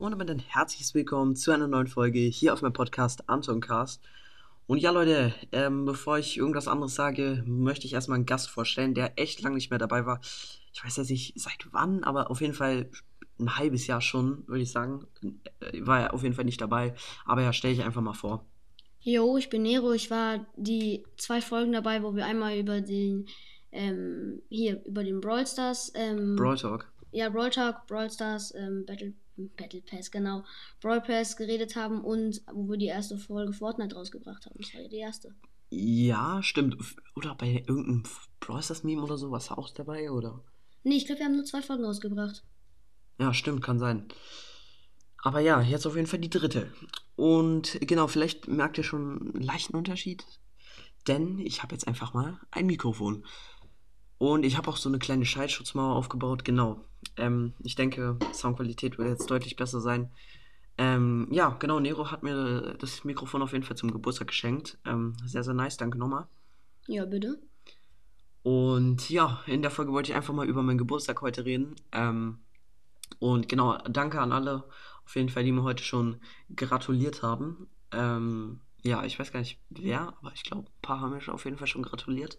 Und damit ein herzliches Willkommen zu einer neuen Folge hier auf meinem Podcast Antoncast. Und ja, Leute, ähm, bevor ich irgendwas anderes sage, möchte ich erstmal einen Gast vorstellen, der echt lange nicht mehr dabei war. Ich weiß jetzt nicht seit wann, aber auf jeden Fall ein halbes Jahr schon, würde ich sagen. Äh, War er auf jeden Fall nicht dabei. Aber ja, stelle ich einfach mal vor. Jo, ich bin Nero. Ich war die zwei Folgen dabei, wo wir einmal über den, ähm, hier, über den Brawl Stars, ähm, Brawl Talk. ja, Brawl Talk, Brawl Stars, ähm, Battle, Battle Pass, genau, Brawl Pass geredet haben und wo wir die erste Folge Fortnite rausgebracht haben. Das war ja die erste. Ja, stimmt. Oder bei irgendeinem Brawl Stars Meme oder so, du auch dabei, oder? Nee, ich glaube, wir haben nur zwei Folgen rausgebracht. Ja, stimmt, kann sein. Aber ja, jetzt auf jeden Fall die dritte. Und genau, vielleicht merkt ihr schon einen leichten Unterschied. Denn ich habe jetzt einfach mal ein Mikrofon. Und ich habe auch so eine kleine Schallschutzmauer aufgebaut. Genau. Ähm, ich denke, Soundqualität wird jetzt deutlich besser sein. Ähm, ja, genau, Nero hat mir das Mikrofon auf jeden Fall zum Geburtstag geschenkt. Ähm, sehr, sehr nice, danke nochmal. Ja, bitte. Und ja, in der Folge wollte ich einfach mal über meinen Geburtstag heute reden. Ähm, und genau, danke an alle, auf jeden Fall, die mir heute schon gratuliert haben. Ähm, ja, ich weiß gar nicht wer, aber ich glaube, ein paar haben mir schon auf jeden Fall schon gratuliert.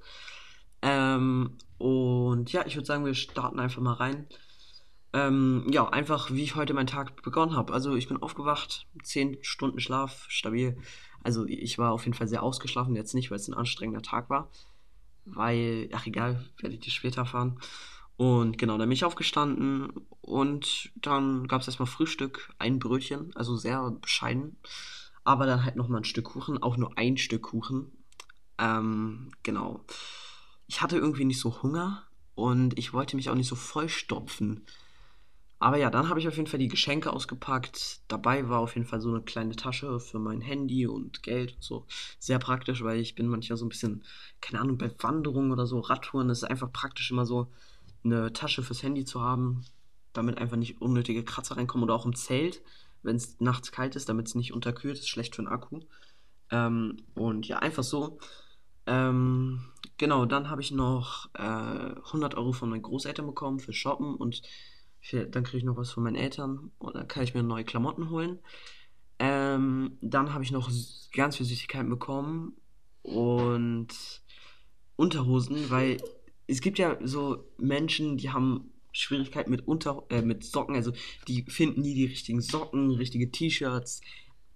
Ähm, und ja, ich würde sagen, wir starten einfach mal rein. Ähm, ja, einfach wie ich heute meinen Tag begonnen habe. Also ich bin aufgewacht, 10 Stunden Schlaf, stabil. Also ich war auf jeden Fall sehr ausgeschlafen, jetzt nicht, weil es ein anstrengender Tag war. Weil, ach egal, werde ich dir später erfahren. Und genau, dann bin ich aufgestanden und dann gab es erstmal Frühstück, ein Brötchen, also sehr bescheiden. Aber dann halt nochmal ein Stück Kuchen, auch nur ein Stück Kuchen. Ähm, genau. Ich hatte irgendwie nicht so Hunger und ich wollte mich auch nicht so vollstopfen. Aber ja, dann habe ich auf jeden Fall die Geschenke ausgepackt. Dabei war auf jeden Fall so eine kleine Tasche für mein Handy und Geld und so. Sehr praktisch, weil ich bin manchmal so ein bisschen, keine Ahnung, bei Wanderungen oder so, Radtouren, ist einfach praktisch immer so, eine Tasche fürs Handy zu haben, damit einfach nicht unnötige Kratzer reinkommen oder auch im Zelt, wenn es nachts kalt ist, damit es nicht unterkühlt, ist schlecht für den Akku. Ähm, und ja, einfach so. Ähm, genau, dann habe ich noch äh, 100 Euro von meinen Großeltern bekommen für Shoppen und für, dann kriege ich noch was von meinen Eltern und dann kann ich mir neue Klamotten holen. Ähm, dann habe ich noch ganz viel Süßigkeiten bekommen und Unterhosen, weil es gibt ja so Menschen, die haben Schwierigkeiten mit, Unter äh, mit Socken, also die finden nie die richtigen Socken, richtige T-Shirts.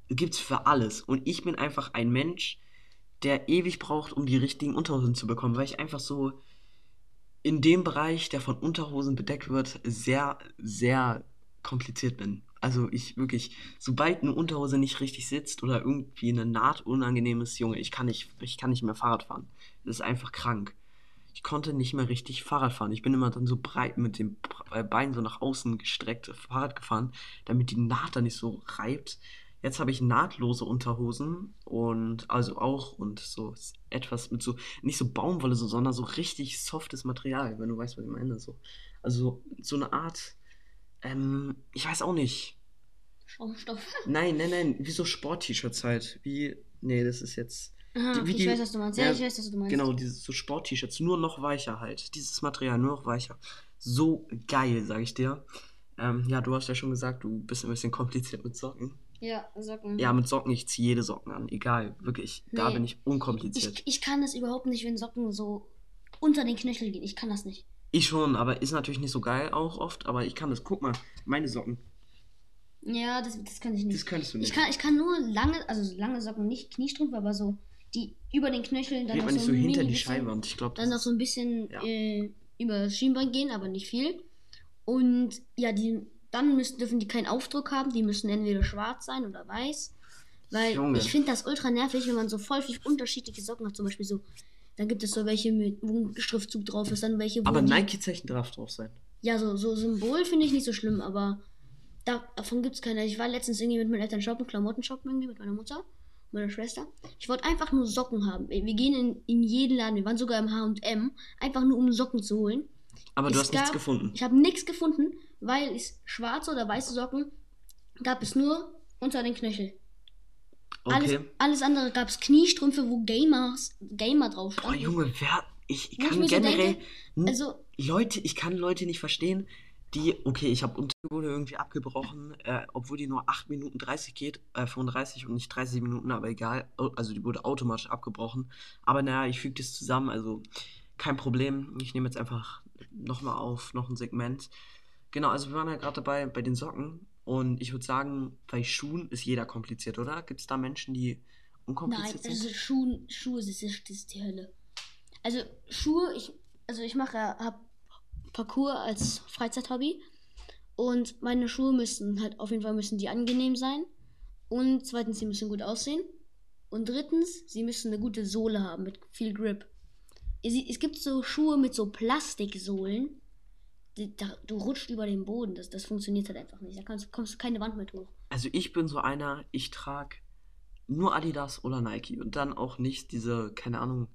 Gibt's für alles. Und ich bin einfach ein Mensch, der ewig braucht, um die richtigen Unterhosen zu bekommen, weil ich einfach so in dem Bereich, der von Unterhosen bedeckt wird, sehr, sehr kompliziert bin. Also ich wirklich, sobald eine Unterhose nicht richtig sitzt oder irgendwie eine Naht unangenehm ist, Junge, ich kann nicht, ich kann nicht mehr Fahrrad fahren. Das ist einfach krank. Ich konnte nicht mehr richtig Fahrrad fahren. Ich bin immer dann so breit mit dem Bein so nach außen gestreckt Fahrrad gefahren, damit die Naht da nicht so reibt. Jetzt habe ich nahtlose Unterhosen und also auch und so etwas mit so, nicht so Baumwolle, so, sondern so richtig softes Material, wenn du weißt, was ich meine. So. Also so eine Art, ähm, ich weiß auch nicht. Schaumstoff. Nein, nein, nein, wie so Sport-T-Shirts halt. Wie, nee, das ist jetzt. Aha, Die- ich die- weiß, was du meinst. Ja, ja, ich weiß, was du meinst. Genau, diese so Sport-T-Shirts, nur noch weicher halt. Dieses Material, nur noch weicher. So geil, sag ich dir. Ähm, ja, du hast ja schon gesagt, du bist ein bisschen kompliziert mit Socken. Ja, Socken. Ja, mit Socken, ich ziehe jede Socken an. Egal, wirklich. Da Nee. bin ich unkompliziert. ich, ich kann das überhaupt nicht, wenn Socken so unter den Knöchel gehen. Ich kann das nicht. Ich schon, aber ist natürlich nicht so geil auch oft, aber ich kann das. Guck mal, meine Socken. Ja, das, das kann ich nicht. Das könntest du Ich nicht. kann, ich kann nur lange, also lange Socken, nicht Kniestrümpfe, aber so, die über den Knöcheln dann Geht noch man nicht so, so ein hinter mini die bisschen, Scheinwand. Ich glaube, Dann noch so ein bisschen Ja. äh, über das Schienbein gehen, aber nicht viel. Und ja, die, dann müssen, dürfen die keinen Aufdruck haben. Die müssen entweder schwarz sein oder weiß. Weil Junge. ich finde das ultra nervig, wenn man so voll viel unterschiedliche Socken hat. Zum Beispiel so, dann gibt es so welche mit, wo ein Schriftzug drauf ist, dann welche, wo aber Nike-Zeichen darf drauf sein. Ja, so, so Symbol finde ich nicht so schlimm, aber da, davon gibt es keine. Ich war letztens irgendwie mit meinen Eltern shoppen, Klamotten shoppen irgendwie mit meiner Mutter, meiner Schwester. Ich wollte einfach nur Socken haben. Wir gehen in, in jeden Laden, wir waren sogar im H&M, einfach nur um Socken zu holen. Aber du Es hast nichts gab- gefunden. Ich habe nichts gefunden, weil es schwarze oder weiße Socken gab es nur unter den Knöchel. Alles, Okay. alles andere gab es Kniestrümpfe, wo Gamers, Gamer drauf Boah, standen. Junge, wer. Ich ich kann so generell. denke, n- Also, Leute, ich kann Leute nicht verstehen. Die, okay, ich habe Untergrund irgendwie abgebrochen, äh, obwohl die nur 8 Minuten 30 geht, äh, 35 und nicht 30 Minuten, aber egal. Au- Also die wurde automatisch abgebrochen. Aber naja, ich füge das zusammen, also kein Problem. Ich nehme jetzt einfach nochmal auf, noch ein Segment. Genau, also wir waren ja gerade dabei bei den Socken und ich würde sagen, bei Schuhen ist jeder kompliziert, oder? Gibt es da Menschen, die Nein, unkompliziert also sind? Schuhe, Schuhe das ist, das ist die Hölle. Also Schuhe, ich, also ich mache, hab Parkour als Freizeithobby und meine Schuhe müssen halt auf jeden Fall müssen die angenehm sein und zweitens sie müssen gut aussehen und drittens sie müssen eine gute Sohle haben mit viel Grip. Es gibt so Schuhe mit so Plastiksohlen, die, da, du rutscht über den Boden, das, das funktioniert halt einfach nicht. Da kannst, kommst du keine Wand mit hoch. Also ich bin so einer, ich trage nur Adidas oder Nike und dann auch nicht diese, keine Ahnung,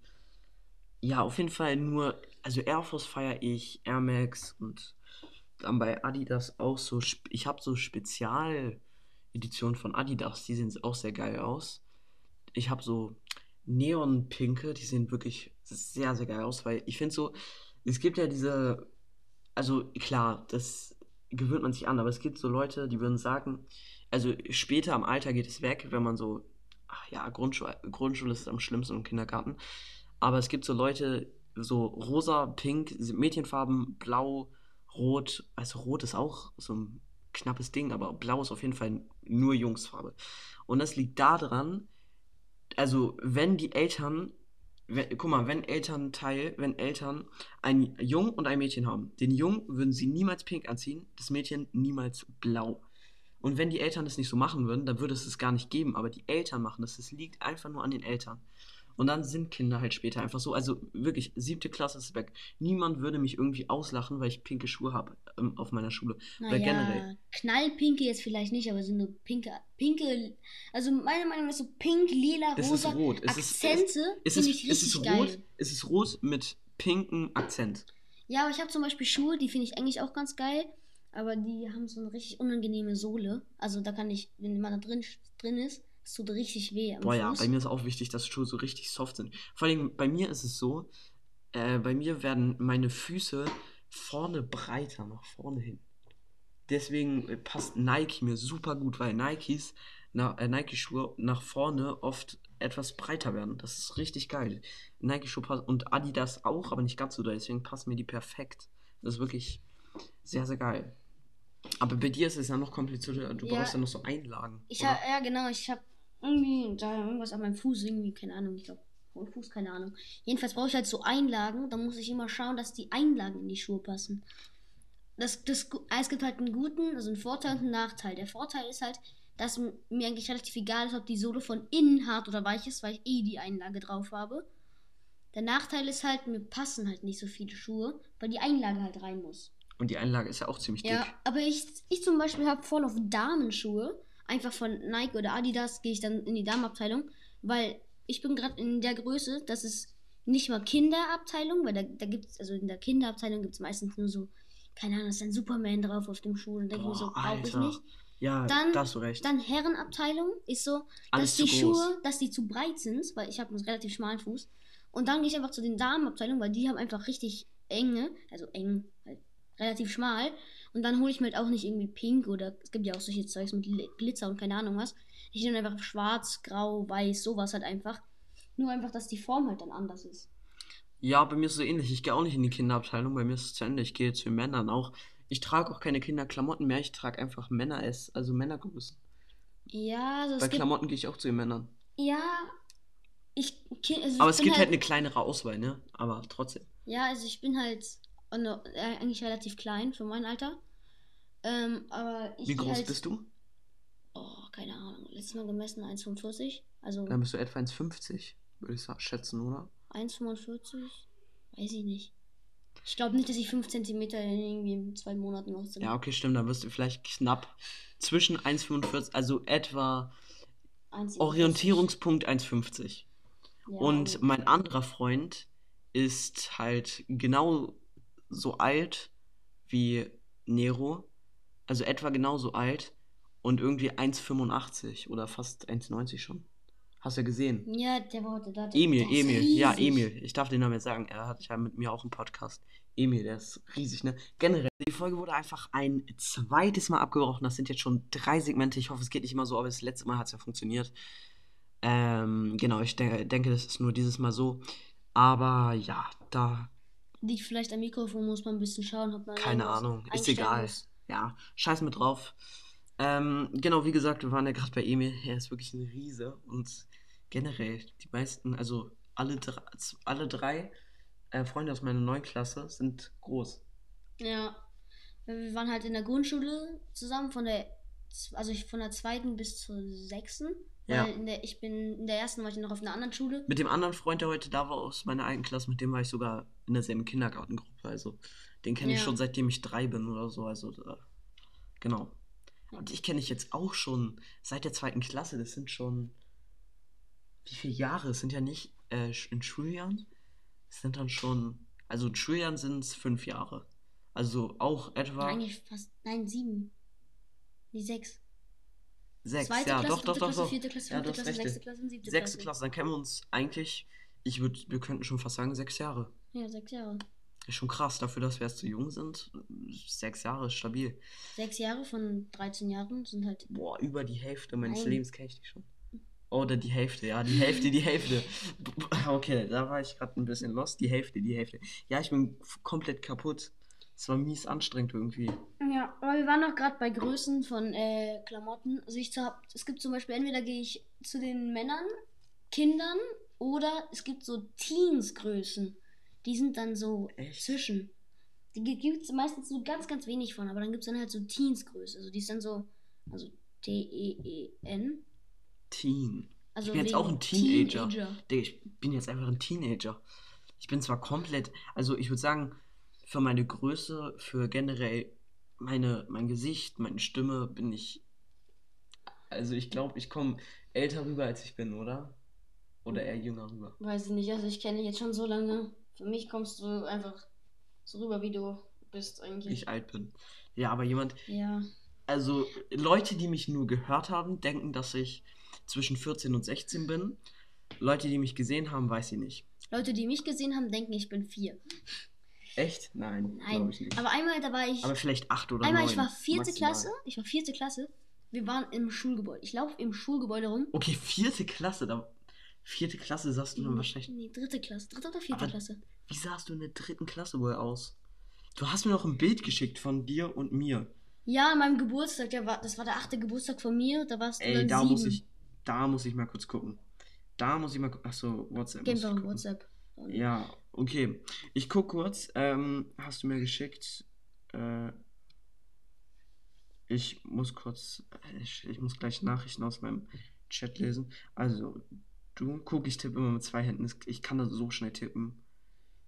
ja, auf jeden Fall nur, also Air Force feiere ich, Air Max und dann bei Adidas auch so, ich habe so Spezialeditionen von Adidas, die sehen auch sehr geil aus. Ich habe so Neon-Pinke, die sehen wirklich sehr, sehr geil aus, weil ich finde so, es gibt ja diese, also klar, das gewöhnt man sich an, aber es gibt so Leute, die würden sagen, also später im Alter geht es weg, wenn man so, ach ja, Grundschule, Grundschule ist am schlimmsten im Kindergarten, aber es gibt so Leute, so rosa, pink, Mädchenfarben, blau, rot, also rot ist auch so ein knappes Ding, aber blau ist auf jeden Fall nur Jungsfarbe. Und das liegt daran, also wenn die Eltern, wenn, guck mal, wenn Elternteil, wenn Eltern ein Jung und ein Mädchen haben, den Jungen würden sie niemals pink anziehen, das Mädchen niemals blau. Und wenn die Eltern das nicht so machen würden, dann würde es es gar nicht geben, aber die Eltern machen das, es liegt einfach nur an den Eltern. Und dann sind Kinder halt später einfach so, also wirklich, siebte Klasse ist weg. Niemand würde mich irgendwie auslachen, weil ich pinke Schuhe habe ähm, auf meiner Schule. Oder generell. Naja, knallpinke jetzt vielleicht nicht, aber so eine pinke, pinke, also meine Meinung ist so pink, lila, Es rosa ist rot. Es ist, Akzente es, es ist, ich es richtig ist geil. rot. Es ist rot mit pinkem Akzent. Ja, aber ich habe zum Beispiel Schuhe, die finde ich eigentlich auch ganz geil, aber die haben so eine richtig unangenehme Sohle. Also da kann ich, wenn man da drin, drin ist, es tut richtig weh Boah ja, Fuß. bei mir ist auch wichtig, dass Schuhe so richtig soft sind. Vor allem bei mir ist es so, äh, bei mir werden meine Füße vorne breiter, nach vorne hin. Deswegen äh, passt Nike mir super gut, weil Nikes, na, äh, Nike-Schuhe nach vorne oft etwas breiter werden. Das ist richtig geil. Nike-Schuhe passen und Adidas auch, aber nicht ganz so doll. Deswegen passen mir die perfekt. Das ist wirklich sehr, sehr geil. Aber bei dir ist es ja noch komplizierter. Du Ja. brauchst ja noch so Einlagen. Ich habe, ja genau, ich habe irgendwie da irgendwas an meinem Fuß, irgendwie, keine Ahnung, ich glaube, Fuß, keine Ahnung. Jedenfalls brauche ich halt so Einlagen, da muss ich immer schauen, dass die Einlagen in die Schuhe passen. Das, das, es gibt halt einen guten, also einen Vorteil und einen Nachteil. Der Vorteil ist halt, dass mir eigentlich relativ egal ist, ob die Sohle von innen hart oder weich ist, weil ich eh die Einlage drauf habe. Der Nachteil ist halt, mir passen halt nicht so viele Schuhe, weil die Einlage halt rein muss. Und die Einlage ist ja auch ziemlich dick. Ja, aber ich, ich zum Beispiel habe voll auf Damenschuhe. Einfach von Nike oder Adidas gehe ich dann in die Damenabteilung, weil ich bin gerade in der Größe, das ist nicht mal Kinderabteilung, weil da, da gibt es, also in der Kinderabteilung gibt es meistens nur so, keine Ahnung, ist ein Superman drauf auf dem Schuh. Und denke ich mir so, brauche ich nicht. Ja, Dann- da hast du recht. Dann Herrenabteilung ist so, Alles dass die groß. Schuhe, dass die zu breit sind, weil ich habe einen relativ schmalen Fuß. Und dann gehe ich einfach zu den Damenabteilungen, weil die haben einfach richtig enge, also eng, halt relativ schmal. Und dann hole ich mir halt auch nicht irgendwie pink oder es gibt ja auch solche Zeugs mit Gl- Glitzer und keine Ahnung was. Ich nehme einfach schwarz, grau, weiß, sowas halt einfach. Nur einfach, dass die Form halt dann anders ist. Ja, bei mir ist es so ähnlich. Ich gehe auch nicht in die Kinderabteilung. Bei mir ist es zu Ende. Ich gehe zu den Männern auch. Ich trage auch keine Kinderklamotten mehr. Ich trage einfach Männer-S, also Männergrößen. Ja, also Bei. Klamotten gehe ich auch zu den Männern. Ja. Ich, also Aber ich es gibt halt eine kleinere Auswahl, ne? Aber trotzdem. Ja, also ich bin halt äh, eigentlich relativ klein für mein Alter. Ähm, aber ich Wie groß halt, bist du? Oh, keine Ahnung. Letztes Mal gemessen 1,45. Also Dann bist du etwa 1,50, würde ich sa- schätzen, oder? 1,45. Weiß ich nicht. Ich glaube nicht, dass ich 5 cm in irgendwie in zwei Monaten noch sind. Ja, okay, stimmt. Dann wirst du vielleicht knapp zwischen 1,45, also etwa 1,47. Orientierungspunkt 1,50. Ja, Und mein anderer Freund ist halt genau so alt wie Nero. Also etwa genauso alt. Und irgendwie 1,85 oder fast 1,90 schon. Hast du ja gesehen. Ja, der war heute da. Emil, Emil, ja, riesig. Emil. Ich darf den Namen jetzt sagen. Er hat ja mit mir auch einen Podcast. Emil, der ist riesig, ne? Generell, die Folge wurde einfach ein zweites Mal abgebrochen. Das sind jetzt schon drei Segmente. Ich hoffe, es geht nicht immer so, aber das letzte Mal hat es ja funktioniert. Ähm, genau, ich denke, denke, das ist nur dieses Mal so. Aber ja, da, Liegt vielleicht am Mikrofon, muss man ein bisschen schauen, ob man. keine Ahnung, ist egal. muss. Ja, scheiß mit drauf. Ähm, genau, wie gesagt, wir waren ja gerade bei Emil. Er ist wirklich ein Riese und generell, die meisten, also alle drei, alle drei äh, Freunde aus meiner neuen Klasse sind groß. Ja. Wir waren halt in der Grundschule zusammen, von der, also von der zweiten bis zur sechsten. Ja. Der, ich bin, in der ersten war ich noch auf einer anderen Schule. Mit dem anderen Freund, der heute da war aus meiner alten Klasse, mit dem war ich sogar in derselben Kindergartengruppe. Also den kenne ich Ja. schon seitdem ich drei bin oder so. Also äh, genau. Und ich kenne ich jetzt auch schon seit der zweiten Klasse. Das sind schon wie viele Jahre? Es sind ja nicht äh, in Schuljahren. Es sind dann schon, also in Schuljahren sind es fünf Jahre. Also auch etwa Eigentlich fast, nein, sieben. Die sechs. Sechs. Zweite ja, Klasse, doch, doch, doch, Klasse, doch. vierte Klasse, Ja, Klasse, recht. sechste Klasse siebte Sechste Klasse. Klasse, dann kennen wir uns eigentlich. Ich würde, wir könnten schon fast sagen sechs Jahre. Ja, sechs Jahre. Ist schon krass, dafür, dass wir erst so jung sind. Sechs Jahre ist stabil. Sechs Jahre von 13 Jahren sind halt. Boah, über die Hälfte meines Nein. Lebens kenne ich dich schon. Oder die Hälfte, ja, die Hälfte, die Hälfte. Okay, da war ich gerade ein bisschen lost. Die Hälfte, die Hälfte. Ja, ich bin komplett kaputt. Es war mies anstrengend irgendwie. Ja, aber wir waren noch gerade bei Größen von äh, Klamotten. Also ich hab, es gibt zum Beispiel, entweder gehe ich zu den Männern, Kindern oder es gibt so Teens-Größen. Die sind dann so Echt? zwischen. Die gibt es meistens nur ganz, ganz wenig von, aber dann gibt es dann halt so Teens-Größe. Also die ist dann so, also T-E-E-N. Teen. Also ich bin jetzt auch ein Teenager. Teenager. Ich bin jetzt einfach ein Teenager. Ich bin zwar komplett, also ich würde sagen, für meine Größe, für generell meine, mein Gesicht, meine Stimme bin ich. Also ich glaube, ich komme älter rüber, als ich bin, oder? Oder eher jünger rüber. Weiß ich nicht, also ich kenne dich jetzt schon so lange. Für mich kommst du einfach so rüber, wie du bist Wie eigentlich. ich alt bin. Ja, aber jemand, Ja. also Leute, die mich nur gehört haben, denken, dass ich zwischen 14 und 16 bin. Leute, die mich gesehen haben, weiß ich nicht. Leute, die mich gesehen haben, denken, ich bin vier. Echt? Nein, Nein. glaube ich nicht. Aber einmal, da war ich. Aber vielleicht 8 oder einmal, 9. ich war vierte maximal. Klasse. Ich war vierte Klasse. Wir waren im Schulgebäude. Ich laufe im Schulgebäude rum. Okay, vierte Klasse. Da, vierte Klasse sahst du dann wahrscheinlich. Nee, dritte Klasse. Dritte oder vierte Aber- Klasse? Wie sahst du in der dritten Klasse wohl aus? Du hast mir noch ein Bild geschickt von dir und mir. Ja, an meinem Geburtstag. Der war, das war der achte Geburtstag von mir. Da warst du Ey, dann da sieben. muss ich. Da muss ich mal kurz gucken. Da muss ich mal. Achso, WhatsApp. Geh muss ich einfach auf gucken. WhatsApp. Ja, okay. Ich guck kurz. Ähm, hast du mir geschickt? Äh, ich muss kurz. Ich, ich muss gleich Nachrichten aus meinem Chat lesen. Also, du guck, ich tippe immer mit zwei Händen. Ich kann das so schnell tippen.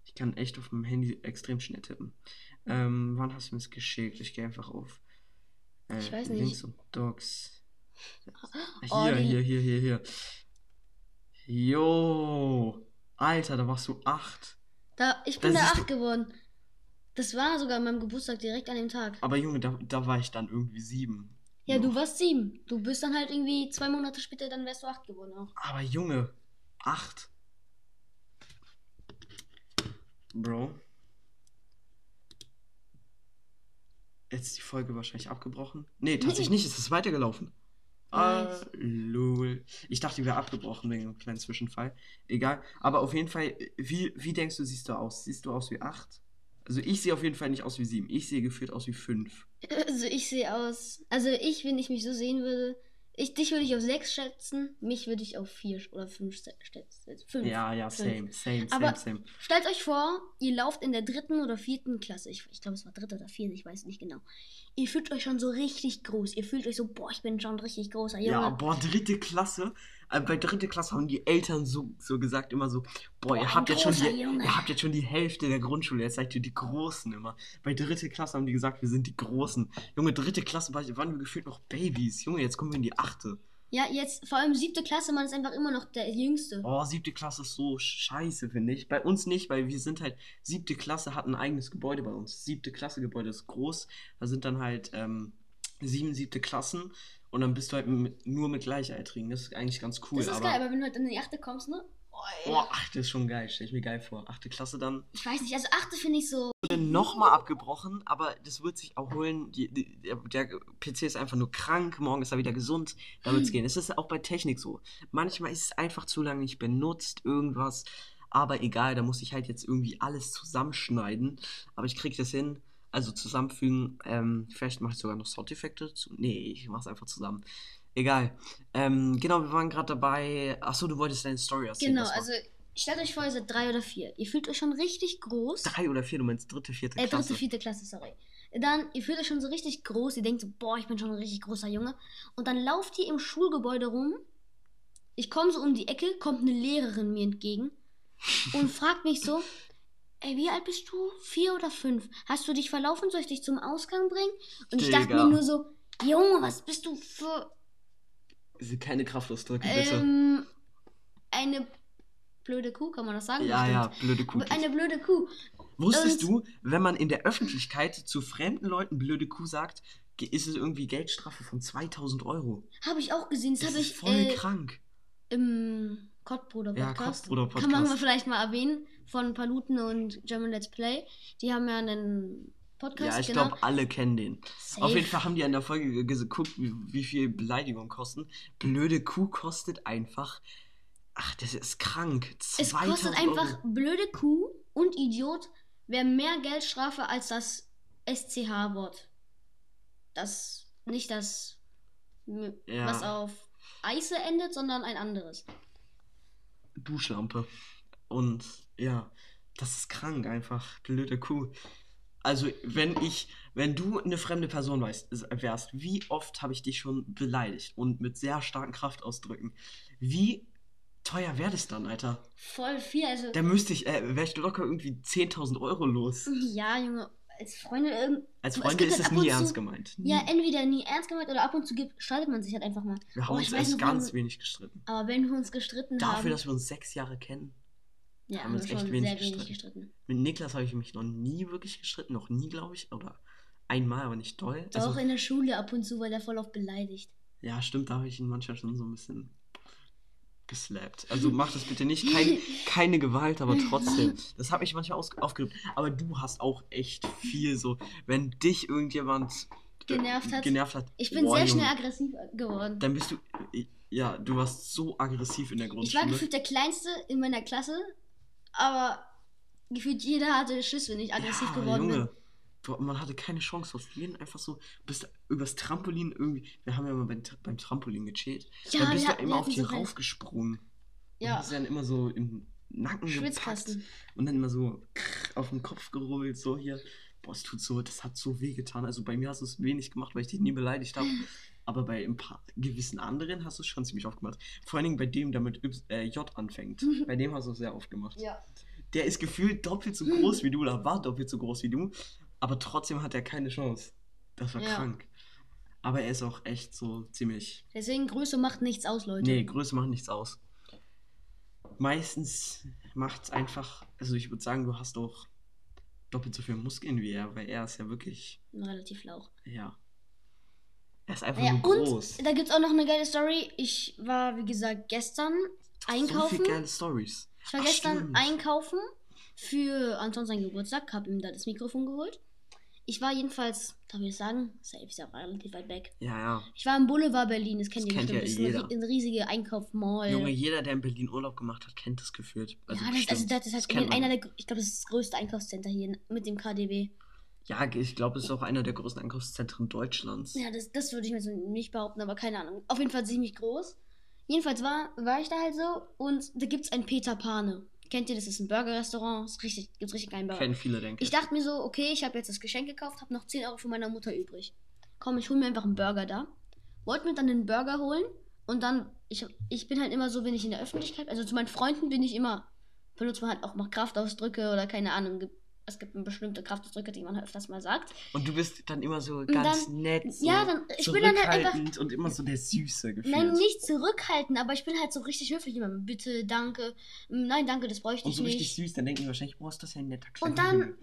Ich kann echt auf meinem Handy extrem schnell tippen. Ähm, wann hast du mir das geschickt? Ich gehe einfach auf. Äh, Ich weiß nicht. Links und Docs. Hier, Oh, die- hier, hier, hier, hier. Jo. Alter, da warst du acht. Da, ich bin Da da siehst acht geworden. Das war sogar an meinem Geburtstag direkt an dem Tag. Aber Junge, da, da war ich dann irgendwie sieben. Ja, du Noch. warst sieben. Du bist dann halt irgendwie zwei Monate später, dann wärst du acht geworden auch. Aber Junge, acht. Bro. Jetzt ist die Folge wahrscheinlich abgebrochen. Nee, tatsächlich Nee. nicht. Es ist weitergelaufen. Ah, Nice. lol. Ich dachte, die wäre abgebrochen wegen einem kleinen Zwischenfall. Egal. Aber auf jeden Fall, wie, wie denkst du, siehst du aus? Siehst du aus wie acht? Also ich sehe auf jeden Fall nicht aus wie sieben. Ich sehe gefühlt aus wie fünf. Also ich sehe aus. Also ich, wenn ich mich so sehen würde, ich, dich würde ich auf sechs schätzen, mich würde ich auf vier oder fünf schätzen. Fünf. Ja, ja, Fünf. same, same, same, Aber- same. Stellt euch vor, ihr lauft in der dritten oder vierten Klasse. Ich, ich glaube, es war dritte oder vierte, ich weiß nicht genau. Ihr fühlt euch schon so richtig groß. Ihr fühlt euch so, boah, ich bin schon richtig großer Junge. Ja, boah, dritte Klasse. Äh, bei dritte Klasse haben die Eltern so, so gesagt immer so, boah, ihr habt jetzt schon die, Junge. ihr habt jetzt schon die Hälfte der Grundschule, jetzt seid ihr die Großen immer. Bei dritte Klasse haben die gesagt, wir sind die Großen. Junge, dritte Klasse war- waren wir gefühlt noch Babys. Junge, jetzt kommen wir in die achte. Ja, jetzt vor allem siebte Klasse, man ist einfach immer noch der Jüngste. Oh, siebte Klasse ist so scheiße, finde ich. Bei uns nicht, weil wir sind halt, siebte Klasse hat ein eigenes Gebäude bei uns. Siebte Klasse Gebäude ist groß. Da sind dann halt ähm, sieben siebte Klassen und dann bist du halt mit, nur mit Gleichaltrigen. Das ist eigentlich ganz cool. das ist aber geil, aber wenn du halt in die achte kommst, ne? Oh, Boah, achte ist schon geil, stell ich mir geil vor. Achte Klasse dann. Ich weiß nicht, also achte finde ich so. Wurde nochmal abgebrochen, aber das wird sich auch holen. Die, die, der, der PC ist einfach nur krank, morgen ist er wieder gesund, da wird es gehen. Es ist auch bei Technik so. Manchmal ist es einfach zu lange nicht benutzt, irgendwas. Aber egal, da muss ich halt jetzt irgendwie alles zusammenschneiden. Aber ich krieg das hin. Also zusammenfügen. Ähm, vielleicht mache ich sogar noch Soundeffekte. Zu nee, ich mache es einfach zusammen. Egal. Ähm, genau, wir waren gerade dabei. Achso, du wolltest deine Story erzählen. Genau, also stellt euch vor, ihr seid drei oder vier. Ihr fühlt euch schon richtig groß. Drei oder vier, du meinst dritte, vierte Äh, Klasse. dritte, vierte Klasse, sorry. Dann, ihr fühlt euch schon so richtig groß. Ihr denkt so, boah, ich bin schon ein richtig großer Junge. Und dann lauft ihr im Schulgebäude rum. Ich komme so um die Ecke, kommt eine Lehrerin mir entgegen und fragt mich so, ey, wie alt bist du? Vier oder fünf? Hast du dich verlaufen? Soll ich dich zum Ausgang bringen? Und ich dachte mir nur so, Junge, was bist du für Keine Kraftausdrücke, bitte. ähm, eine blöde Kuh, kann man das sagen? ja, ja, Bestimmt. blöde Kuh. Eine blöde Kuh. Wusstest und- du, wenn man in der Öffentlichkeit zu fremden Leuten blöde Kuh sagt, ist es irgendwie Geldstrafe von 2000 Euro? Habe ich auch gesehen. Das, Das habe ist ich voll äh, krank. im Kottbruder Ja, Podcast. Kottbruder Kann man Podcast. vielleicht mal erwähnen von Paluten und German Let's Play. Die haben ja einen Podcast. Ja, ich genau. glaube, alle kennen den. Safe. Auf jeden Fall haben die in der Folge ge- geguckt, wie, wie viel Beleidigungen kosten. Blöde Kuh kostet einfach. Ach, das ist krank. Es 2000 kostet einfach Euro. blöde Kuh und Idiot wäre mehr Geldstrafe als das SCH-Wort. Das nicht das, Ja. was auf Eise endet, sondern ein anderes. Duschlampe. Und ja, das ist krank einfach. Blöde Kuh. Also, wenn ich, wenn du eine fremde Person weißt, wärst, wie oft habe ich dich schon beleidigt und mit sehr starken Kraftausdrücken? Wie teuer wäre das dann, Alter? Voll viel. Also, Da müsste ich, äh, wäre ich locker irgendwie 10.000 Euro los. ja, Junge, als Freunde irgend. Als Es Freunde gibt ist halt das und nie zu- ernst gemeint. Nie. Ja, entweder nie ernst gemeint oder ab und zu gibt, streitet man sich halt einfach mal. wir haben uns erst ganz wenig gestritten. Aber wenn wir uns gestritten Dafür, haben. dass wir uns sechs Jahre kennen. Ja, haben wir uns echt wenig wenig gestritten. gestritten. Mit Niklas habe ich mich noch nie wirklich gestritten. Noch nie, glaube ich. Oder einmal, aber nicht doll. Doch Also, in der Schule ab und zu, weil der voll oft beleidigt. ja, stimmt, da habe ich ihn manchmal schon so ein bisschen geslappt. Also mach das bitte nicht. Kein, keine Gewalt, aber trotzdem. Das hat mich manchmal aus- aufgeregt. Aber du hast auch echt viel so, wenn dich irgendjemand äh, Genervt hat. genervt hat Ich bin boah, sehr Junge, schnell aggressiv geworden. Dann bist du. Ja, du warst so aggressiv in der Ich war Grundschule. gefühlt der Kleinste in meiner Klasse, aber gefühlt jeder hatte Schiss, wenn ich aggressiv ja, geworden Junge. bin. Man hatte keine Chance auf jeden einfach so, bist übers Trampolin irgendwie, wir haben ja mal beim, beim Trampolin gechillt, Ja, dann bist du immer auf die so raufgesprungen. Und Ja, hast dann immer so im Nacken gepackt und dann immer so auf den Kopf gerollt, so hier. Boah, es tut so, das hat so weh getan. Also bei mir hast du es wenig gemacht, weil ich dich nie beleidigt habe. Aber bei ein paar gewissen anderen hast du es schon ziemlich oft gemacht. Vor allen Dingen bei dem, der mit y, äh, J anfängt. bei dem hast du es sehr oft gemacht. Ja. Der ist gefühlt doppelt so groß wie du oder war doppelt so groß wie du, aber trotzdem hat er keine Chance. Das war Ja. krank. Aber er ist auch echt so ziemlich. Deswegen Größe macht nichts aus, Leute. Nee, Größe macht nichts aus. Meistens macht es einfach, also ich würde sagen, du hast auch doppelt so viele Muskeln wie er, weil er ist ja wirklich, Relativ lauch. ja. Er ist einfach Ja, nur groß. und da gibt es auch noch eine geile Story. Ich war, wie gesagt, gestern So einkaufen. viele geile Stories. Ich war Ach, gestern stimmt. einkaufen für Anton seinen Geburtstag, habe ihm da das Mikrofon geholt. Ich war jedenfalls, darf ich das sagen? Safe ist ja relativ weit weg. Ja, ja. Ich war im Boulevard Berlin, das kennt Das ihr kennt bestimmt. ja das ist eine, riesige Einkaufsmall. Junge, jeder, der in Berlin Urlaub gemacht hat, kennt das gefühlt. Also ja, das, also das ist halt kennt man. einer der, ich glaube, das ist das größte Einkaufscenter hier mit dem KDW. Ja, ich glaube, es ist auch einer der größten Einkaufszentren Deutschlands. Ja, das, das würde ich mir so nicht behaupten, aber keine Ahnung. Auf jeden Fall ziemlich groß. Jedenfalls war, war ich da halt so und da gibt es ein Peter Pane. Kennt ihr, das ist ein Burger-Restaurant. Ist richtig, gibt's richtig geilen Burger. Kennen viele, denke Ich dachte mir so, okay, ich habe jetzt das Geschenk gekauft, habe noch 10 Euro von meiner Mutter übrig. Komm, ich hole mir einfach einen Burger da. Wollte mir dann den Burger holen und dann, ich, ich bin halt immer so, wenn ich in der Öffentlichkeit, also zu meinen Freunden bin ich immer, benutzt man halt auch mal Kraftausdrücke oder keine Ahnung, gibt- es gibt bestimmte Kraftausdrücke, die man halt öfters mal sagt. Und du bist dann immer so ganz dann- nett, so ja, dann- ich bin dann halt einfach- zurückhaltend und immer so der Süße gefühlt. Nein, nicht zurückhalten, aber ich bin halt so richtig höflich immer. Bitte, danke. Mm, Nein, danke, das bräuchte Und ich so richtig nicht. süß, dann denken die wahrscheinlich, boah, ist das ja ein netter kleiner Und dann,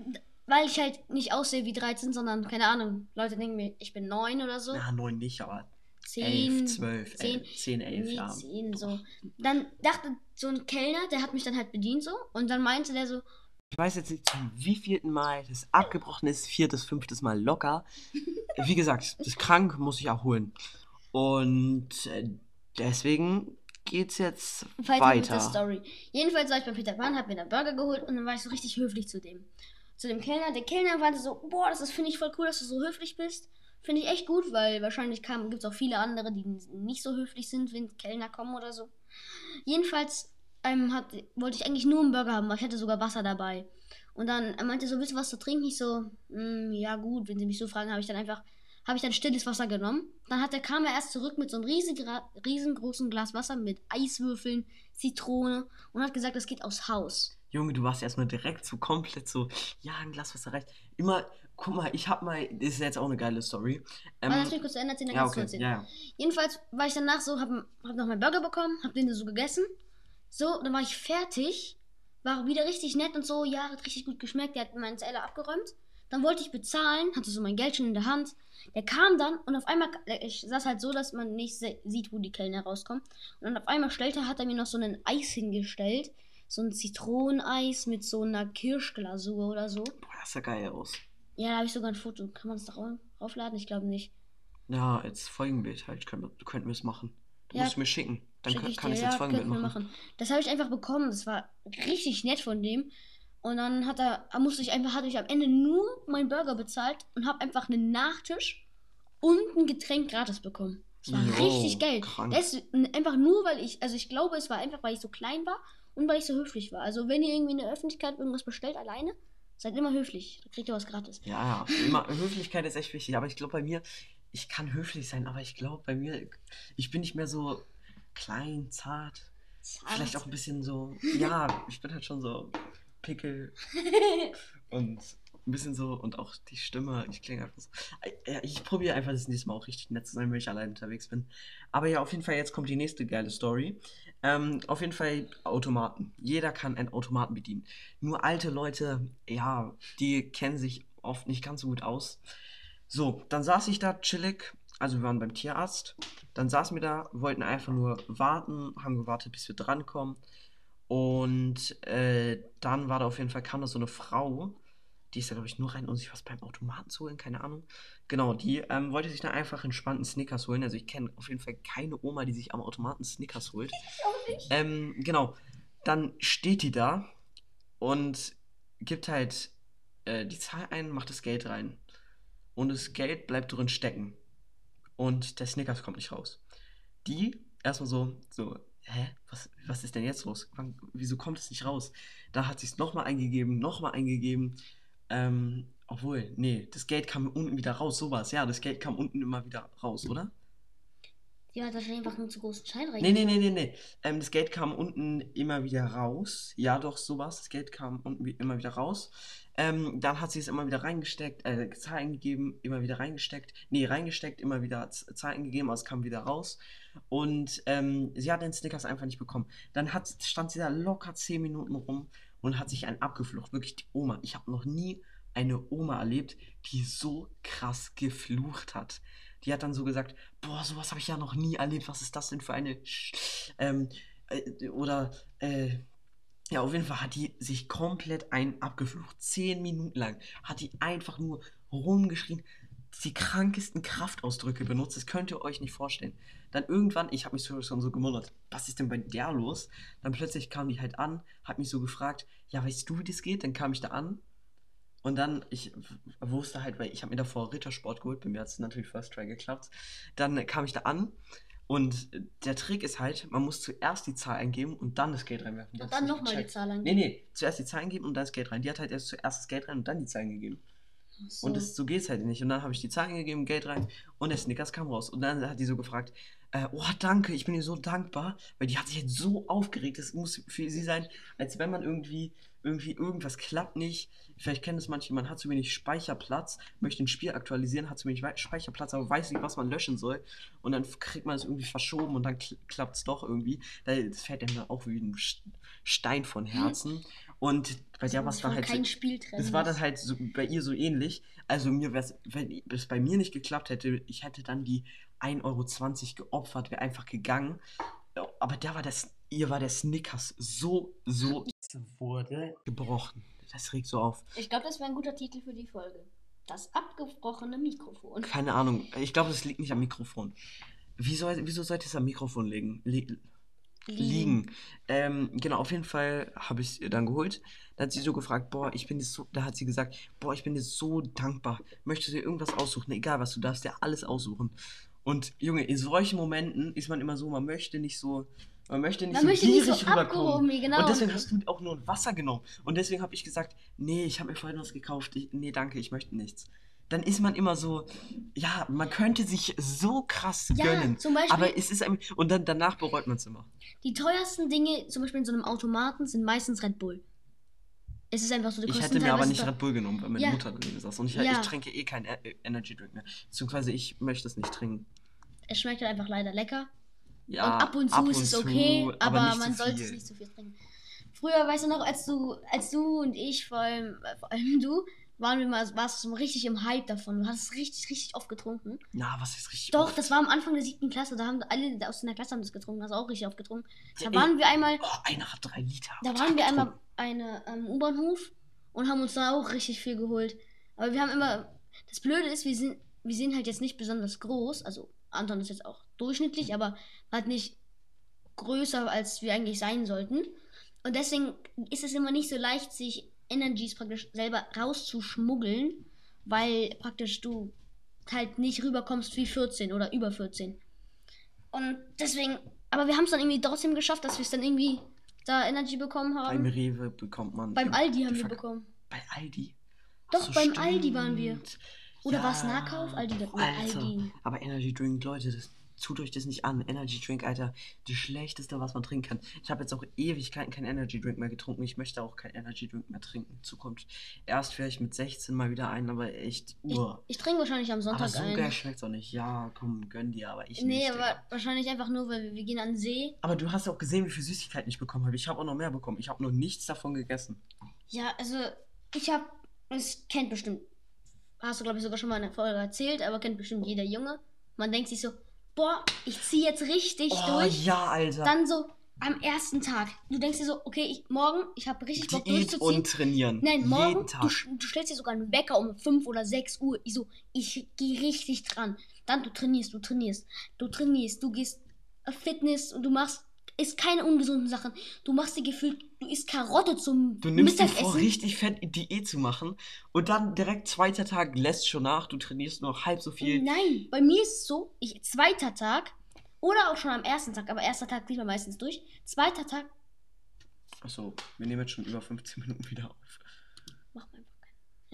weil ich halt nicht aussehe wie 13, sondern, keine Ahnung, Leute denken mir, ich bin 9 oder so. Na, neun nicht, aber 10, 11, 12, 10, 11, 10, 11, nee, ja. 10 so. Dann dachte so ein Kellner, der hat mich dann halt bedient so und dann meinte der so, Ich weiß jetzt nicht zum wievielten Mal das abgebrochen ist, viertes, fünftes Mal locker. Wie gesagt, das krank muss ich erholen. Und äh, deswegen geht's jetzt weiter, mit der weiter. Story. Jedenfalls war ich bei Peter Pan, hab mir einen Burger geholt und dann war ich so richtig höflich zu dem. Zu dem Kellner. Der Kellner war so, boah, das finde ich voll cool, dass du so höflich bist. Finde ich echt gut, weil wahrscheinlich gibt es auch viele andere, die nicht so höflich sind, wenn Kellner kommen oder so. Jedenfalls ähm, hat, wollte ich eigentlich nur einen Burger haben, weil ich hatte sogar Wasser dabei. Und dann er meinte so, willst du was zu trinken? Ich so, "Mm, ja gut, wenn sie mich so fragen, habe ich dann einfach, habe ich dann stilles Wasser genommen. Dann hat er, kam er erst zurück mit so einem riesigen, riesengroßen Glas Wasser mit Eiswürfeln, Zitrone und hat gesagt, das geht aus Haus. Junge, du warst erstmal direkt so komplett so, ja, ein Glas Wasser reicht. Immer, guck mal, ich hab mal, das ist jetzt auch eine geile Story. Ähm, Aber mich kurz zu Ende erzählen, dann ja, kannst du okay, erzählen. ja, ja. Jedenfalls war ich danach so, hab, hab noch meinen Burger bekommen, hab den so gegessen. So, dann war ich fertig, war wieder richtig nett und so, ja, hat richtig gut geschmeckt, der hat meinen Zeller abgeräumt. Dann wollte ich bezahlen, hatte so mein Geld schon in der Hand. Der kam dann und auf einmal, ich saß halt so, dass man nicht sieht, wo die Kellner rauskommen. Und dann auf einmal stellte, hat er mir noch so ein Eis hingestellt. So ein Zitroneneis mit so einer Kirschglasur oder so. Boah, das sah geil aus. Ja, da habe ich sogar ein Foto. Kann man es da rau- raufladen? Ich glaube nicht. Ja, als Folgenbild halt, könnten wir es machen. Du Ja. musst mir schicken. Dann kann, ich kann ich jetzt könnten wir machen. Das habe ich einfach bekommen. Das war richtig nett von dem. Und dann hat er, musste ich einfach, hatte ich am Ende nur meinen Burger bezahlt und habe einfach einen Nachtisch und ein Getränk gratis bekommen. Das war Jo, richtig geil. krank. Das einfach nur, weil ich, also ich glaube, es war einfach, weil ich so klein war und weil ich so höflich war. Also wenn ihr irgendwie in der Öffentlichkeit irgendwas bestellt alleine, seid immer höflich. Da kriegt ihr was gratis. Ja, ja. Immer, Höflichkeit ist echt wichtig. Aber ich glaube bei mir, ich kann höflich sein, aber ich glaube bei mir, ich bin nicht mehr so klein, zart. Vielleicht auch ein bisschen so, ja, ich bin halt schon so Pickel und ein bisschen so und auch die Stimme, ich klinge einfach so. Äh, Ich probiere einfach das nächste Mal auch richtig nett zu sein, wenn ich allein unterwegs bin. Aber ja, auf jeden Fall, jetzt kommt die nächste geile Story. Ähm, auf jeden Fall Automaten. Jeder kann einen Automaten bedienen. Nur alte Leute, ja, die kennen sich oft nicht ganz so gut aus. So, dann saß ich da chillig, also wir waren beim Tierarzt. Dann saßen wir da, wollten einfach nur warten, haben gewartet, bis wir drankommen. Und äh, dann war da auf jeden Fall, kam da so eine Frau, die ist da, glaube ich, nur rein, um sich was beim Automaten zu holen, keine Ahnung. Genau, die ähm, wollte sich dann einfach entspannten Snickers holen. Also ich kenne auf jeden Fall keine Oma, die sich am Automaten Snickers holt. auch nicht. Ähm, genau. Dann steht die da und gibt halt äh, die Zahl ein, macht das Geld rein. Und das Geld bleibt drin stecken. Und der Snickers kommt nicht raus. Die erstmal so, so, hä? Was, was ist denn jetzt los? Wann, wieso kommt es nicht raus? Da hat sie es nochmal eingegeben, nochmal eingegeben. Ähm, obwohl, nee, das Geld kam unten wieder raus, sowas. Ja, das Geld kam unten immer wieder raus, oder? Die hat wahrscheinlich einfach einen zu großen Schein Nee, nee, nee, nee, nee. Ähm, das Geld kam unten immer wieder raus. Ja, doch, sowas. Das Geld kam unten immer wieder raus. Ähm, dann hat sie es immer wieder reingesteckt, äh, Zahl eingegeben, immer wieder reingesteckt. Nee, reingesteckt, immer wieder Z- Zahl eingegeben, aber es kam wieder raus. Und ähm, sie hat den Snickers einfach nicht bekommen. Dann hat, stand sie da locker 10 Minuten rum und hat sich einen abgeflucht. Wirklich die Oma. Ich habe noch nie eine Oma erlebt, die so krass geflucht hat. Die hat dann so gesagt, boah, sowas habe ich ja noch nie erlebt. Was ist das denn für eine... Sch ähm, äh, oder, äh, ja, auf jeden Fall hat die sich komplett einen abgeflucht. Zehn Minuten lang hat die einfach nur rumgeschrien, die krankesten Kraftausdrücke benutzt. Das könnt ihr euch nicht vorstellen. Dann irgendwann, ich habe mich schon so gewundert, was ist denn bei der los? Dann plötzlich kam die halt an, hat mich so gefragt, ja, weißt du, wie das geht? Dann kam ich da an und dann, ich wusste halt, weil ich habe mir davor Rittersport geholt, bei mir hat es natürlich First Try geklappt. Dann kam ich da an und der Trick ist halt, man muss zuerst die Zahl eingeben und dann das Geld reinwerfen. Und dann nochmal die. Zahl Nee, angeben. nee, zuerst die Zahl eingeben und dann das Geld rein. Die hat halt erst zuerst das Geld rein und dann die Zahl eingegeben. So. Und das, so geht es halt nicht. Und dann habe ich die Zahl eingegeben, Geld rein und der Snickers kam raus. Und dann hat die so gefragt, äh, oh danke, ich bin dir so dankbar, weil die hat sich jetzt so aufgeregt. Das muss für sie sein, als wenn man irgendwie, irgendwie irgendwas klappt nicht. Vielleicht kennen das manche, man hat zu wenig Speicherplatz, möchte ein Spiel aktualisieren, hat zu wenig Speicherplatz, aber weiß nicht, was man löschen soll. Und dann kriegt man es irgendwie verschoben und dann kl klappt es doch irgendwie. Da- Das fällt einem dann auch wie ein St- Stein von Herzen. Und bei der war es dann halt kein so, Spieltrend. das war dann halt so bei ihr so ähnlich. Also mir wäre wenn es bei mir nicht geklappt hätte, ich hätte dann die 1,20 Euro geopfert, wäre einfach gegangen. Aber da war das, ihr war der Snickers so, so es wurde gebrochen. Das regt so auf. Ich glaube, das wäre ein guter Titel für die Folge. Das abgebrochene Mikrofon. Keine Ahnung. Ich glaube, das liegt nicht am Mikrofon. Wieso, wieso sollte es am Mikrofon liegen? Li liegen. Ähm, genau, auf jeden Fall habe ich es dann geholt. Da hat sie so gefragt, boah, ich bin dir so, da hat sie gesagt, boah, ich bin dir so dankbar. Möchtest du dir irgendwas aussuchen? Egal was, du darfst dir alles aussuchen. Und Junge, in solchen Momenten ist man immer so, man möchte nicht so, man möchte nicht Man so möchte nicht gierig so rüberkommen. genau. Und deswegen hast du auch nur ein Wasser genommen. Und deswegen habe ich gesagt, nee, ich habe mir vorhin was gekauft. Ich, nee, danke, ich möchte nichts. Dann ist man immer so, ja, man könnte sich so krass Ja, gönnen. zum Beispiel- aber es ist ein, und dann danach bereut man es immer. Die teuersten Dinge, zum Beispiel in so einem Automaten, sind meistens Red Bull. Es ist einfach so, die Ich hätte mir aber nicht. Red Bull genommen, weil meine Ja. Mutter daneben saß. Und ich, Ja. ich trinke eh keinen E- Energy Drink mehr. Beziehungsweise ich möchte es nicht trinken. Es schmeckt halt einfach leider lecker. Ja, und ab und zu ist es zu, okay, aber, nicht man zu sollte es nicht zu viel trinken. Früher, weißt du noch, als du, als du und ich, vor allem, vor allem du, waren wir mal, warst du richtig im Hype davon. Du hast es richtig, richtig oft getrunken. Na, was ist richtig Doch, oft? das war am Anfang der siebten Klasse. Da haben alle aus deiner Klasse haben das getrunken. Hast auch richtig oft getrunken. Da waren wir einmal, Oh, einer hat drei Liter. da am waren wir einmal eine ähm, U-Bahnhof und haben uns da auch richtig viel geholt. Aber wir haben immer. Das Blöde ist, wir sind, wir sind halt jetzt nicht besonders groß. Also Anton ist jetzt auch durchschnittlich, aber halt nicht größer, als wir eigentlich sein sollten. Und deswegen ist es immer nicht so leicht, sich Energies praktisch selber rauszuschmuggeln, weil praktisch du halt nicht rüberkommst wie 14 oder über 14. Und deswegen, aber wir haben es dann irgendwie trotzdem geschafft, dass wir es dann irgendwie da Energy bekommen Beim haben. Rewe bekommt man. Beim im- Aldi haben wir bekommen. Bei Aldi? Doch, beim Aldi waren wir. Oder war's Nahkauf? Aldi, Alter. Aldi. Aber Energy Drink, Leute, das tut euch das nicht an. Energy Drink, Alter, das Schlechteste, was man trinken kann. Ich habe jetzt auch Ewigkeiten kein Energy Drink mehr getrunken. Ich möchte auch kein Energy Drink mehr trinken in Zukunft. Erst vielleicht mit 16 mal wieder ein, aber echt, Ich, uah. ich trinke wahrscheinlich am Aber Sonntag so ein. geil schmeckt's auch nicht. Ja, komm, gönn dir, aber ich Nee, nicht. aber Digga. wahrscheinlich einfach nur, weil wir, wir gehen an den See. Aber du hast auch gesehen, wie viel Süßigkeiten ich bekommen habe. Ich habe auch noch mehr bekommen. Ich habe noch nichts davon gegessen. Ja, also ich habe, es kennt bestimmt, hast du glaube ich sogar schon mal in der Folge erzählt, aber kennt bestimmt jeder Junge. Man denkt sich so, boah, ich ziehe jetzt richtig Oh durch. ja, Alter. Dann so am ersten Tag. Du denkst dir so, okay, ich, morgen, ich habe richtig Bock Diät durchzuziehen. und trainieren. Nein, morgen, du, du stellst dir sogar einen Wecker um 5 oder 6 Uhr. Ich so, ich gehe richtig dran. Dann du trainierst, du trainierst, du trainierst, du gehst auf Fitness und du machst, ist keine ungesunden Sachen. Du machst dir gefühlt, du isst Karotte zum Du nimmst dir vor, richtig fett Diät zu machen und dann direkt zweiter Tag lässt schon nach, du trainierst nur noch halb so viel. Nein, bei mir ist es so, ich, zweiter Tag oder auch schon am ersten Tag, aber erster Tag kriegt man meistens durch. Zweiter Tag, Achso, wir nehmen jetzt schon über 15 Minuten wieder auf. einfach keinen.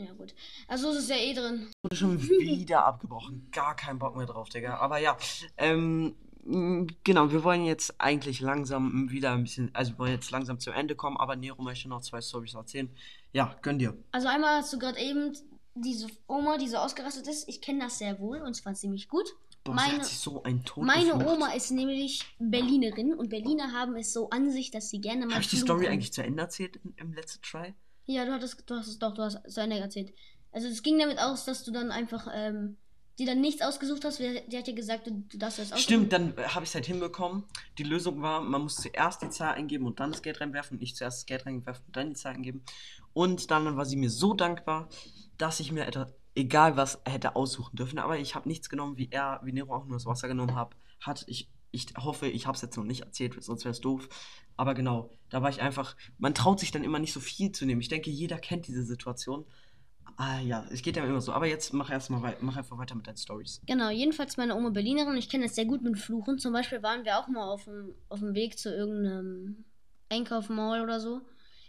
Ja, gut. Also ist es ja eh drin. Wurde schon wieder abgebrochen. Gar keinen Bock mehr drauf, Digga. Aber ja, ähm, genau, wir wollen jetzt eigentlich langsam wieder ein bisschen, also wir wollen jetzt langsam zum Ende kommen, aber Nero möchte noch zwei Storys erzählen. Ja, gönn dir. Also einmal hast du gerade eben diese Oma, die so ausgerastet ist. Ich kenne das sehr wohl und zwar ziemlich gut. Boah, Meine- hat sich so Meine. Oma ist nämlich Berlinerin und Berliner haben es so an sich, dass sie gerne mal Habe ich die. Story eigentlich zu Ende erzählt im, im letzten Try? Ja, du hattest, du hast es doch, du hast es zu Ende erzählt. Also es ging damit aus, dass du dann einfach ähm, dir dann nichts ausgesucht hast. Die hat ja gesagt, du, du darfst das aussuchen. Stimmt, dann habe ich es halt hinbekommen. Die Lösung war, man muss zuerst die Zahl eingeben und dann das Geld reinwerfen. Nicht zuerst das Geld reinwerfen und dann die Zahl eingeben. Und dann war sie mir so dankbar, dass ich mir etwa, egal was hätte aussuchen dürfen. Aber ich habe nichts genommen, wie er, wie Nero auch nur das Wasser genommen hab, hat. Ich, ich hoffe, ich habe es jetzt noch nicht erzählt, sonst wäre es doof. Aber genau, da war ich einfach, man traut sich dann immer nicht so viel zu nehmen. Ich denke, jeder kennt diese Situation. Ah ja, es geht ja immer so. Aber jetzt mach erst mal wei- mach einfach weiter mit deinen Stories. Genau, jedenfalls meine Oma Berlinerin. Ich kenne das sehr gut mit Fluchen. Zum Beispiel waren wir auch mal auf dem, auf dem Weg zu irgendeinem Einkaufmall oder so.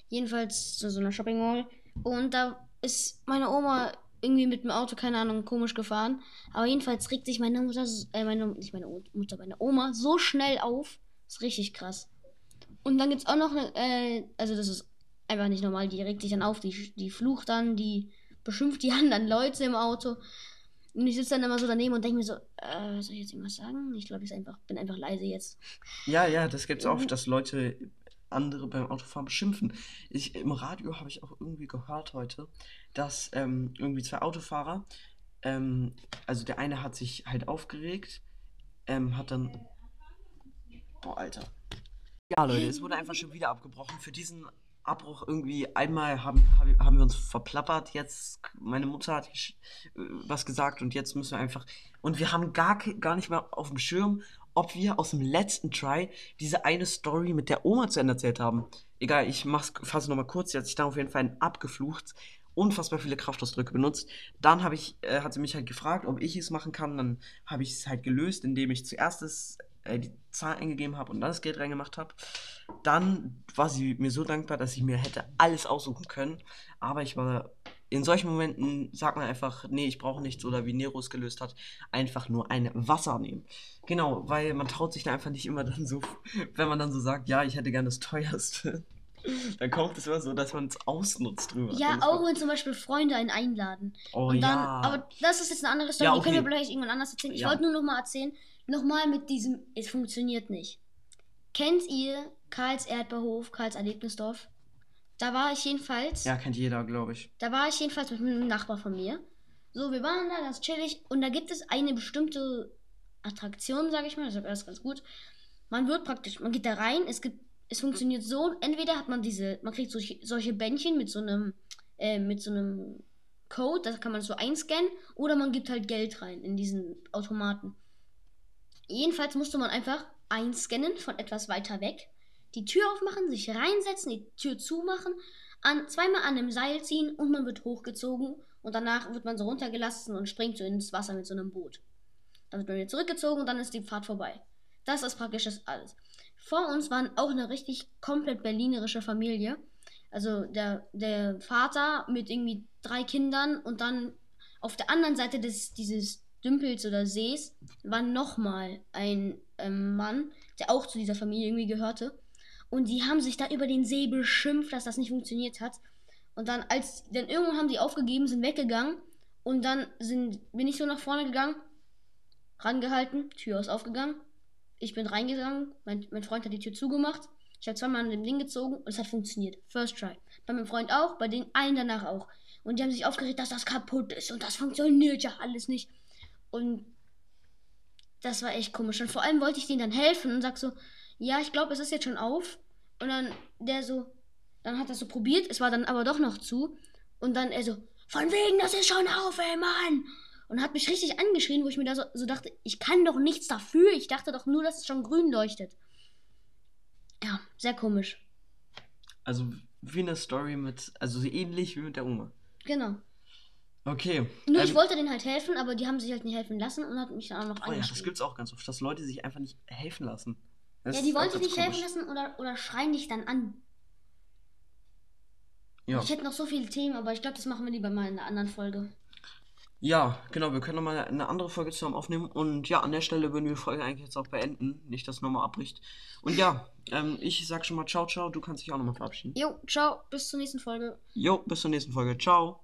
Jedenfalls zu so einer Shopping Mall. Und da ist meine Oma irgendwie mit dem Auto, keine Ahnung, komisch gefahren. Aber jedenfalls regt sich meine Mutter, äh, meine, nicht meine Mutter, meine Oma so schnell auf. ist richtig krass. Und dann gibt es auch noch eine, äh, also das ist einfach nicht normal. Die regt sich dann auf, die, die flucht dann, die beschimpft die anderen Leute im Auto. Und ich sitze dann immer so daneben und denke mir so, äh, soll ich jetzt irgendwas sagen? Ich glaube, ich einfach, bin einfach leise jetzt. Ja, ja, das gibt's Mhm. oft, dass Leute andere beim Autofahren beschimpfen. Ich, Im Radio habe ich auch irgendwie gehört heute, dass ähm, irgendwie zwei Autofahrer, ähm, also der eine hat sich halt aufgeregt, ähm, hat dann. Boah, Alter. Ja, Leute, es wurde einfach schon wieder abgebrochen. Für diesen Abbruch irgendwie einmal haben, haben wir uns verplappert. Jetzt, meine Mutter hat äh, was gesagt und jetzt müssen wir einfach. Und wir haben gar, gar nicht mehr auf dem Schirm, ob wir aus dem letzten Try diese eine Story mit der Oma zu Ende erzählt haben. Egal, ich mach's, fasse nochmal kurz. Sie hat sich dann auf jeden Fall abgeflucht, unfassbar viele Kraftausdrücke benutzt. Dann habe ich, äh, hat sie mich halt gefragt, ob ich es machen kann. Dann habe ich es halt gelöst, indem ich zuerst das äh, die Zahl eingegeben habe und dann das Geld reingemacht habe. Dann war sie mir so dankbar, dass ich mir hätte alles aussuchen können. Aber ich war in solchen Momenten, sagt man einfach, nee, ich brauche nichts oder wie Nero es gelöst hat, einfach nur ein Wasser nehmen. Genau, weil man traut sich da einfach nicht immer dann so, wenn man dann so sagt, ja, ich hätte gern das teuerste. Dann kommt es immer so, dass man es ausnutzt drüber. Ja, auch wenn zum Beispiel Freunde einen einladen. Oh und dann, ja. aber das ist jetzt eine andere Story, Ja, die können wir okay. vielleicht irgendwann anders erzählen. Ich Ja. wollte nur noch mal erzählen, nochmal mit diesem, es funktioniert nicht. Kennt ihr Karls Erdbeerhof, Karls Erlebnisdorf? Da war ich jedenfalls, Ja, kennt jeder, glaube ich. da war ich jedenfalls mit einem Nachbar von mir. So, wir waren da ganz chillig und da gibt es eine bestimmte Attraktion, sage ich mal, das ist ganz gut. Man wird praktisch, man geht da rein, es gibt, es funktioniert so, entweder hat man diese, man kriegt solche, solche Bändchen mit so einem, äh, mit so einem Code, das kann man so einscannen, oder man gibt halt Geld rein in diesen Automaten. Jedenfalls musste man einfach einscannen von etwas weiter weg, die Tür aufmachen, sich reinsetzen, die Tür zumachen, an, zweimal an einem Seil ziehen und man wird hochgezogen und danach wird man so runtergelassen und springt so ins Wasser mit so einem Boot. Dann wird man wieder zurückgezogen und dann ist die Fahrt vorbei. Das ist praktisch das alles. Vor uns waren auch eine richtig komplett berlinerische Familie. Also der, der Vater mit irgendwie drei Kindern und dann auf der anderen Seite des, dieses Dümpels oder Sees war nochmal ein ähm, Mann, der auch zu dieser Familie irgendwie gehörte. Und die haben sich da über den See beschimpft, dass das nicht funktioniert hat. Und dann, als, dann irgendwann haben die aufgegeben, sind weggegangen. Und dann sind, bin ich so nach vorne gegangen, rangehalten, Tür ist aufgegangen. Ich bin reingegangen, mein, mein Freund hat die Tür zugemacht. Ich habe zweimal an dem Ding gezogen und es hat funktioniert. First try. Bei meinem Freund auch, bei den allen danach auch. Und die haben sich aufgeregt, dass das kaputt ist und das funktioniert ja alles nicht. Und das war echt komisch. Und vor allem wollte ich denen dann helfen und sag so, ja, ich glaube, es ist jetzt schon auf. Und dann der so, dann hat er so probiert, es war dann aber doch noch zu. Und dann er so, von wegen, das ist schon auf, ey Mann. Und hat mich richtig angeschrien, wo ich mir da so, so dachte, ich kann doch nichts dafür. Ich dachte doch nur, dass es schon grün leuchtet. Ja, sehr komisch. Also wie eine Story mit, also so ähnlich wie mit der Oma. Genau. Okay. Nur ich ähm, wollte denen halt helfen, aber die haben sich halt nicht helfen lassen und hat mich dann auch noch Oh ja, das gibt's auch ganz oft, dass Leute sich einfach nicht helfen lassen. Das ja, die wollen sich nicht helfen komisch. lassen oder, oder schreien dich dann an. Ja. Ich hätte noch so viele Themen, aber ich glaube, das machen wir lieber mal in einer anderen Folge. ja, genau, wir können nochmal eine andere Folge zusammen aufnehmen. Und ja, an der Stelle würden wir die Folge eigentlich jetzt auch beenden. Nicht, dass es nochmal abbricht. Und ja, ähm, ich sag schon mal ciao, ciao. Du kannst dich auch nochmal verabschieden. Jo, ciao, bis zur nächsten Folge. Jo, bis zur nächsten Folge. Ciao.